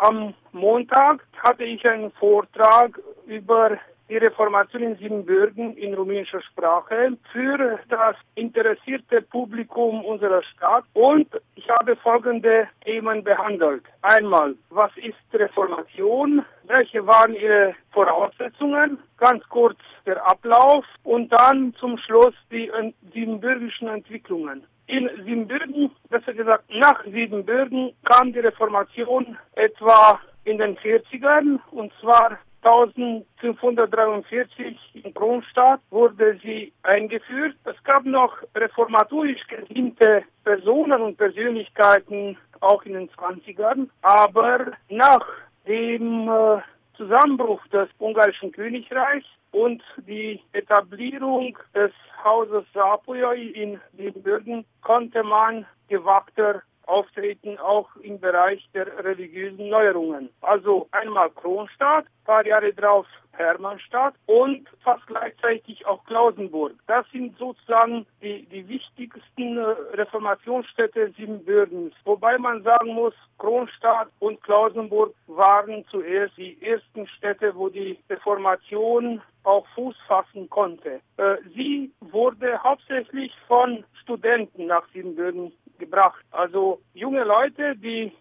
Am Montag hatte ich einen Vortrag über die Reformation in Siebenbürgen in rumänischer Sprache für das interessierte Publikum unserer Stadt und ich habe folgende Themen behandelt. Einmal, was ist Reformation? Welche waren ihre Voraussetzungen? Ganz kurz der Ablauf und dann zum Schluss die siebenbürgischen Entwicklungen. In Siebenbürgen, besser gesagt nach Siebenbürgen, kam die Reformation etwa in den 40ern und zwar 1543 in Kronstadt wurde sie eingeführt. Es gab noch reformatorisch gesinnte Personen und Persönlichkeiten auch in den 20ern, aber nach dem äh, Zusammenbruch des ungarischen Königreichs und die Etablierung des Hauses Sapojoi in Siebenbürgen konnte man gewagter auftreten, auch im Bereich der religiösen Neuerungen. Also einmal Kronstadt, paar Jahre drauf Hermannstadt und fast gleichzeitig auch Klausenburg. Das sind sozusagen die, die wichtigsten äh, Reformationsstädte Siebenbürgens. Wobei man sagen muss, Kronstadt und Klausenburg waren zuerst die ersten Städte, wo die Reformation auch Fuß fassen konnte. Äh, sie wurde hauptsächlich von Studenten nach Siebenbürgen gebracht. Also junge Leute, die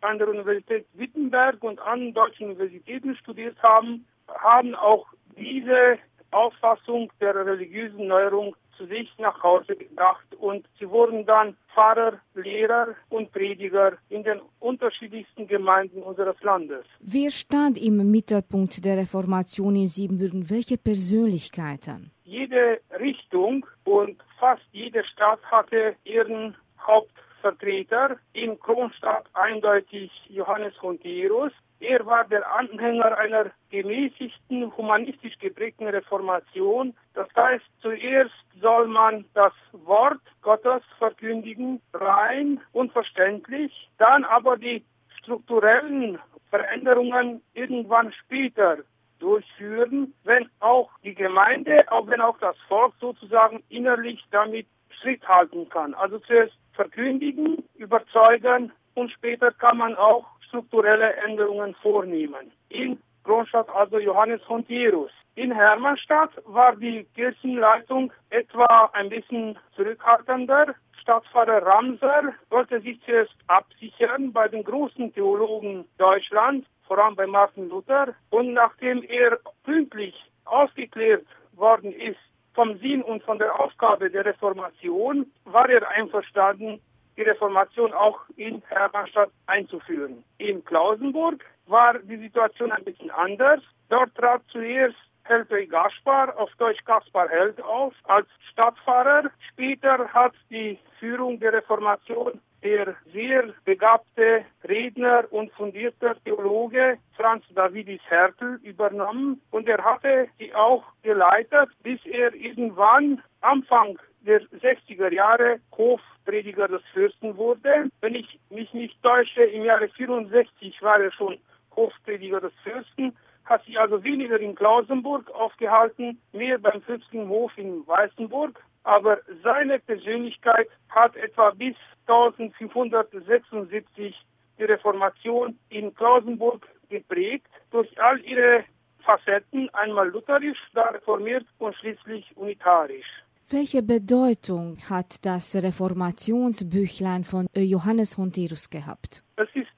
an der Universität Wittenberg und an deutschen Universitäten studiert haben, haben auch diese Auffassung der religiösen Neuerung zu sich nach Hause gebracht und sie wurden dann Pfarrer, Lehrer und Prediger in den unterschiedlichsten Gemeinden unseres Landes. Wer stand im Mittelpunkt der Reformation in Siebenbürgen? Welche Persönlichkeiten? Jede Richtung und fast jede Stadt hatte ihren Hauptvertreter, in Kronstadt eindeutig Johannes Honterus. Er war der Anhänger einer gemäßigten, humanistisch geprägten Reformation. Das heißt, zuerst soll man das Wort Gottes verkündigen, rein und verständlich, dann aber die strukturellen Veränderungen irgendwann später durchführen, wenn auch die Gemeinde, auch wenn auch das Volk sozusagen innerlich damit Schritt halten kann. Also zuerst verkündigen, überzeugen und später kann man auch strukturelle Änderungen vornehmen. In Kronstadt also Johannes Honterus. In Hermannstadt war die Kirchenleitung etwa ein bisschen zurückhaltender. Stadtpfarrer Ramser wollte sich zuerst absichern bei den großen Theologen Deutschlands, vor allem bei Martin Luther. Und nachdem er pünktlich aufgeklärt worden ist vom Sinn und von der Aufgabe der Reformation war er einverstanden, die Reformation auch in Hermannstadt einzuführen. In Klausenburg war die Situation ein bisschen anders. Dort trat zuerst Helpey Gaspar, auf Deutsch Gaspar Held auf, als Stadtpfarrer. Später hat die Führung der Reformation der sehr begabte Redner und fundierte Theologe Franz Davidis Hertel übernommen und er hatte sie auch geleitet, bis er irgendwann Anfang der 60er Jahre Hofprediger des Fürsten wurde. Wenn ich mich nicht täusche, im Jahre 64 war er schon Hofprediger des Fürsten, hat sich also weniger in Klausenburg aufgehalten, mehr beim Fürstlichen Hof in Weißenburg. Aber seine Persönlichkeit hat etwa bis 1576 die Reformation in Klausenburg geprägt durch all ihre Facetten, einmal lutherisch, da reformiert und schließlich unitarisch. Welche Bedeutung hat das Reformationsbüchlein von Johannes Honterus gehabt? Es ist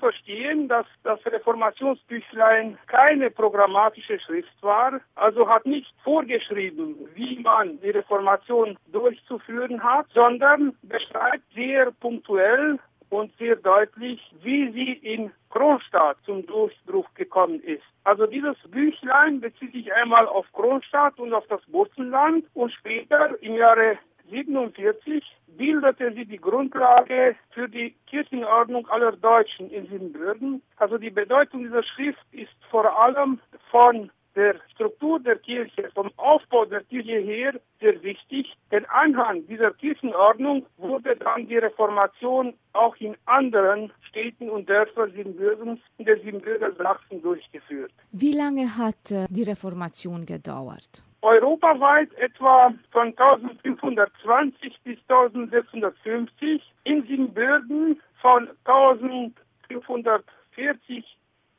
verstehen, dass das Reformationsbüchlein keine programmatische Schrift war, also hat nicht vorgeschrieben, wie man die Reformation durchzuführen hat, sondern beschreibt sehr punktuell und sehr deutlich, wie sie in Kronstadt zum Durchbruch gekommen ist. Also dieses Büchlein bezieht sich einmal auf Kronstadt und auf das Burzenland und später im Jahre 47 bildete sie die Grundlage für die Kirchenordnung aller Deutschen in Siebenbürgen. Also die Bedeutung dieser Schrift ist vor allem von der Struktur der Kirche, vom Aufbau der Kirche her sehr wichtig, denn anhand dieser Kirchenordnung wurde dann die Reformation auch in anderen Städten und Dörfern Siebenbürgens in der Siebenbürger Sachsen durchgeführt. Wie lange hat äh, die Reformation gedauert? Europaweit etwa von 1520 bis 1650, in Siebenbürgen von 1500 1540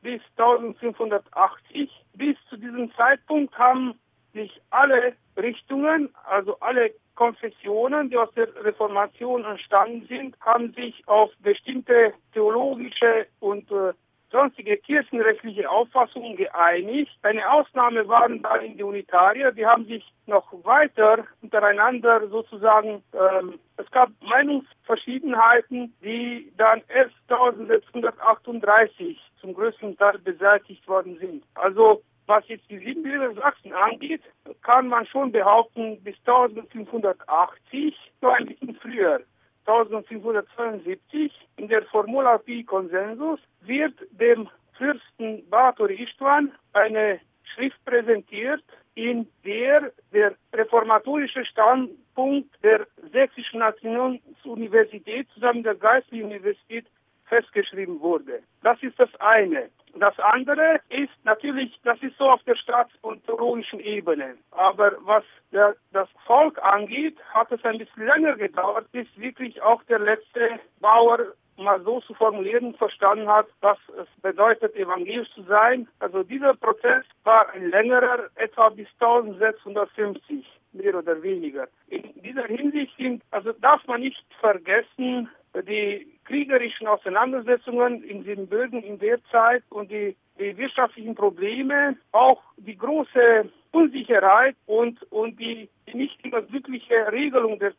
bis 1580. Bis zu diesem Zeitpunkt haben sich alle Richtungen, also alle Konfessionen, die aus der Reformation entstanden sind, haben sich auf bestimmte theologische und äh, sonstige kirchenrechtliche Auffassungen geeinigt. Eine Ausnahme waren dann die Unitarier, die haben sich noch weiter untereinander sozusagen, ähm, es gab Meinungsverschiedenheiten, die dann erst 1638 zum größten Teil beseitigt worden sind. Also was jetzt die Siebenbürger Sachsen angeht, kann man schon behaupten, bis 1580, nur ein bisschen früher, 1572, in der Formula Pi Konsensus, wird dem Fürsten Batory Istvan eine Schrift präsentiert, in der der reformatorische Standpunkt der Sächsischen Nationsuniversität zusammen der Geistlichen Universität festgeschrieben wurde. Das ist das eine. Das andere ist natürlich, das ist so auf der staats- und theologischen Ebene. Aber was der, das Volk angeht, hat es ein bisschen länger gedauert, bis wirklich auch der letzte Bauer mal so zu formulieren verstanden hat, was es bedeutet, evangelisch zu sein. Also dieser Prozess war ein längerer, etwa bis 1650, mehr oder weniger. In dieser Hinsicht sind, also darf man nicht vergessen, die kriegerischen Auseinandersetzungen in Siebenbürgen in der Zeit und die, die wirtschaftlichen Probleme, auch die große Unsicherheit und, und die nicht immer glückliche Regelung der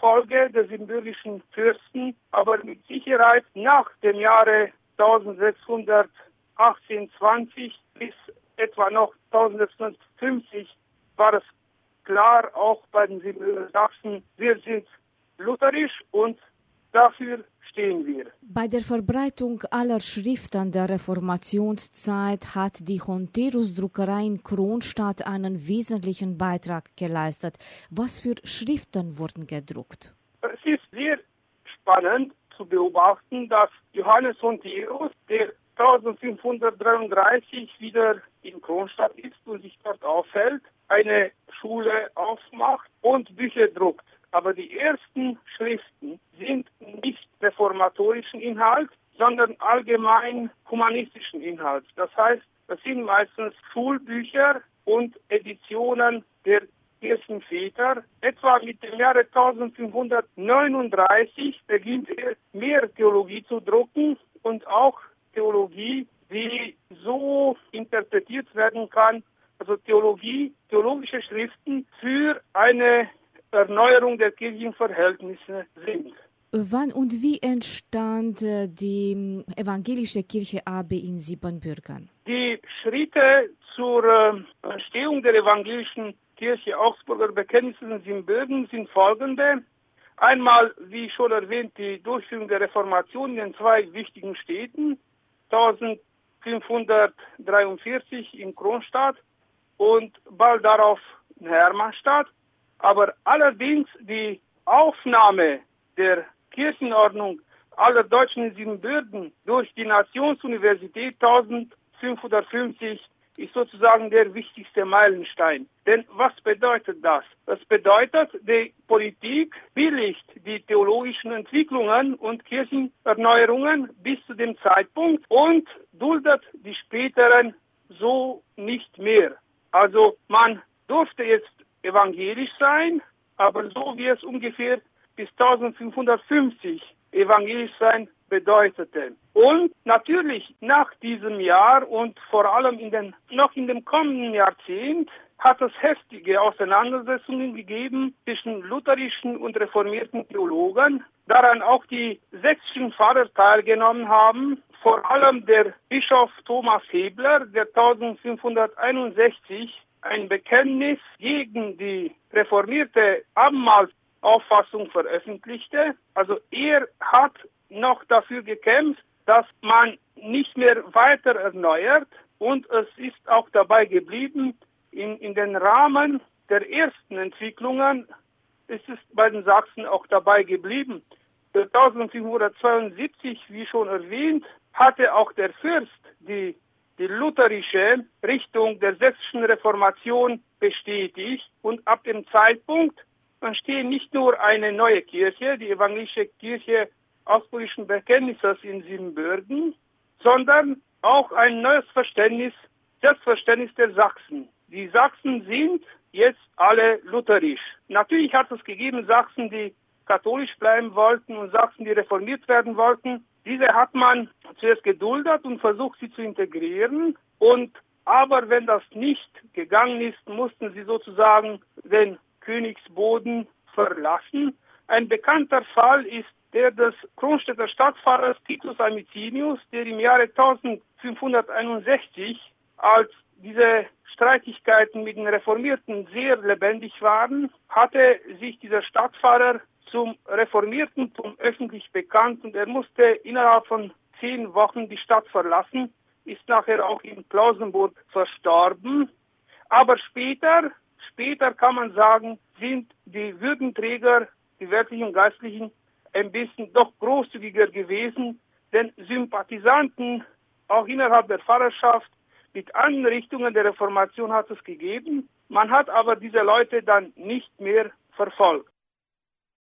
Thronfolge der siebenbürgischen Fürsten, aber mit Sicherheit nach dem Jahre 1618, 20 bis etwa noch 1650 war es klar, auch bei den Sachsen, wir sind lutherisch und Dafür stehen wir. Bei der Verbreitung aller Schriften der Reformationszeit hat die Honterus-Druckerei in Kronstadt einen wesentlichen Beitrag geleistet. Was für Schriften wurden gedruckt? Es ist sehr spannend zu beobachten, dass Johannes Honterus, der 1533 wieder in Kronstadt ist und sich dort aufhält, eine Schule aufmacht und Bücher druckt. Aber die ersten Schriften reformatorischen Inhalt, sondern allgemein humanistischen Inhalt. Das heißt, das sind meistens Schulbücher und Editionen der Kirchenväter. Etwa mit dem Jahre 1539 beginnt er mehr Theologie zu drucken und auch Theologie, die so interpretiert werden kann, also Theologie, theologische Schriften für eine Erneuerung der Kirchenverhältnisse sind. Wann und wie entstand äh, die ähm, evangelische Kirche AB in Siebenbürgen? Die Schritte zur äh, Entstehung der evangelischen Kirche Augsburger Bekenntnisse in Siebenbürgen sind folgende. Einmal, wie schon erwähnt, die Durchführung der Reformation in den zwei wichtigen Städten, 1543 in Kronstadt und bald darauf in Hermannstadt. Aber allerdings die Aufnahme der Kirchenordnung aller Deutschen in Siebenbürgen durch die Nationsuniversität 1550 ist sozusagen der wichtigste Meilenstein. Denn was bedeutet das? Das bedeutet, die Politik billigt die theologischen Entwicklungen und Kirchenerneuerungen bis zu dem Zeitpunkt und duldet die späteren so nicht mehr. Also man durfte jetzt evangelisch sein, aber so wie es ungefähr bis 1550 evangelisch sein bedeutete. Und natürlich nach diesem Jahr und vor allem in den, noch in dem kommenden Jahrzehnt hat es heftige Auseinandersetzungen gegeben zwischen lutherischen und reformierten Theologen, daran auch die sächsischen Pfarrer teilgenommen haben, vor allem der Bischof Thomas Hebler, der 1561 ein Bekenntnis gegen die reformierte Abendmahlsauffassung veröffentlichte. Also er hat noch dafür gekämpft, dass man nicht mehr weiter erneuert und es ist auch dabei geblieben, in, in den Rahmen der ersten Entwicklungen ist es bei den Sachsen auch dabei geblieben. 1772, wie schon erwähnt, hatte auch der Fürst die die lutherische Richtung der sächsischen Reformation bestätigt und ab dem Zeitpunkt entsteht nicht nur eine neue Kirche, die evangelische Kirche Augsburgischen Bekenntnisses in Siebenbürgen, sondern auch ein neues Verständnis, das Verständnis der Sachsen. Die Sachsen sind jetzt alle lutherisch. Natürlich hat es gegeben Sachsen, die katholisch bleiben wollten und Sachsen, die reformiert werden wollten. Diese hat man zuerst geduldet und versucht, sie zu integrieren. Und aber wenn das nicht gegangen ist, mussten sie sozusagen den Königsboden verlassen. Ein bekannter Fall ist der des Kronstädter Stadtfahrers Titus Amicinius, der im Jahre 1561, als diese Streitigkeiten mit den Reformierten sehr lebendig waren, hatte sich dieser Stadtfahrer zum Reformiertentum öffentlich bekannt und er musste innerhalb von zehn Wochen die Stadt verlassen, ist nachher auch in Klausenburg verstorben. Aber später, später kann man sagen, sind die Würdenträger, die wörtlichen Geistlichen, ein bisschen doch großzügiger gewesen, denn Sympathisanten auch innerhalb der Pfarrerschaft mit Anrichtungen der Reformation hat es gegeben. Man hat aber diese Leute dann nicht mehr verfolgt.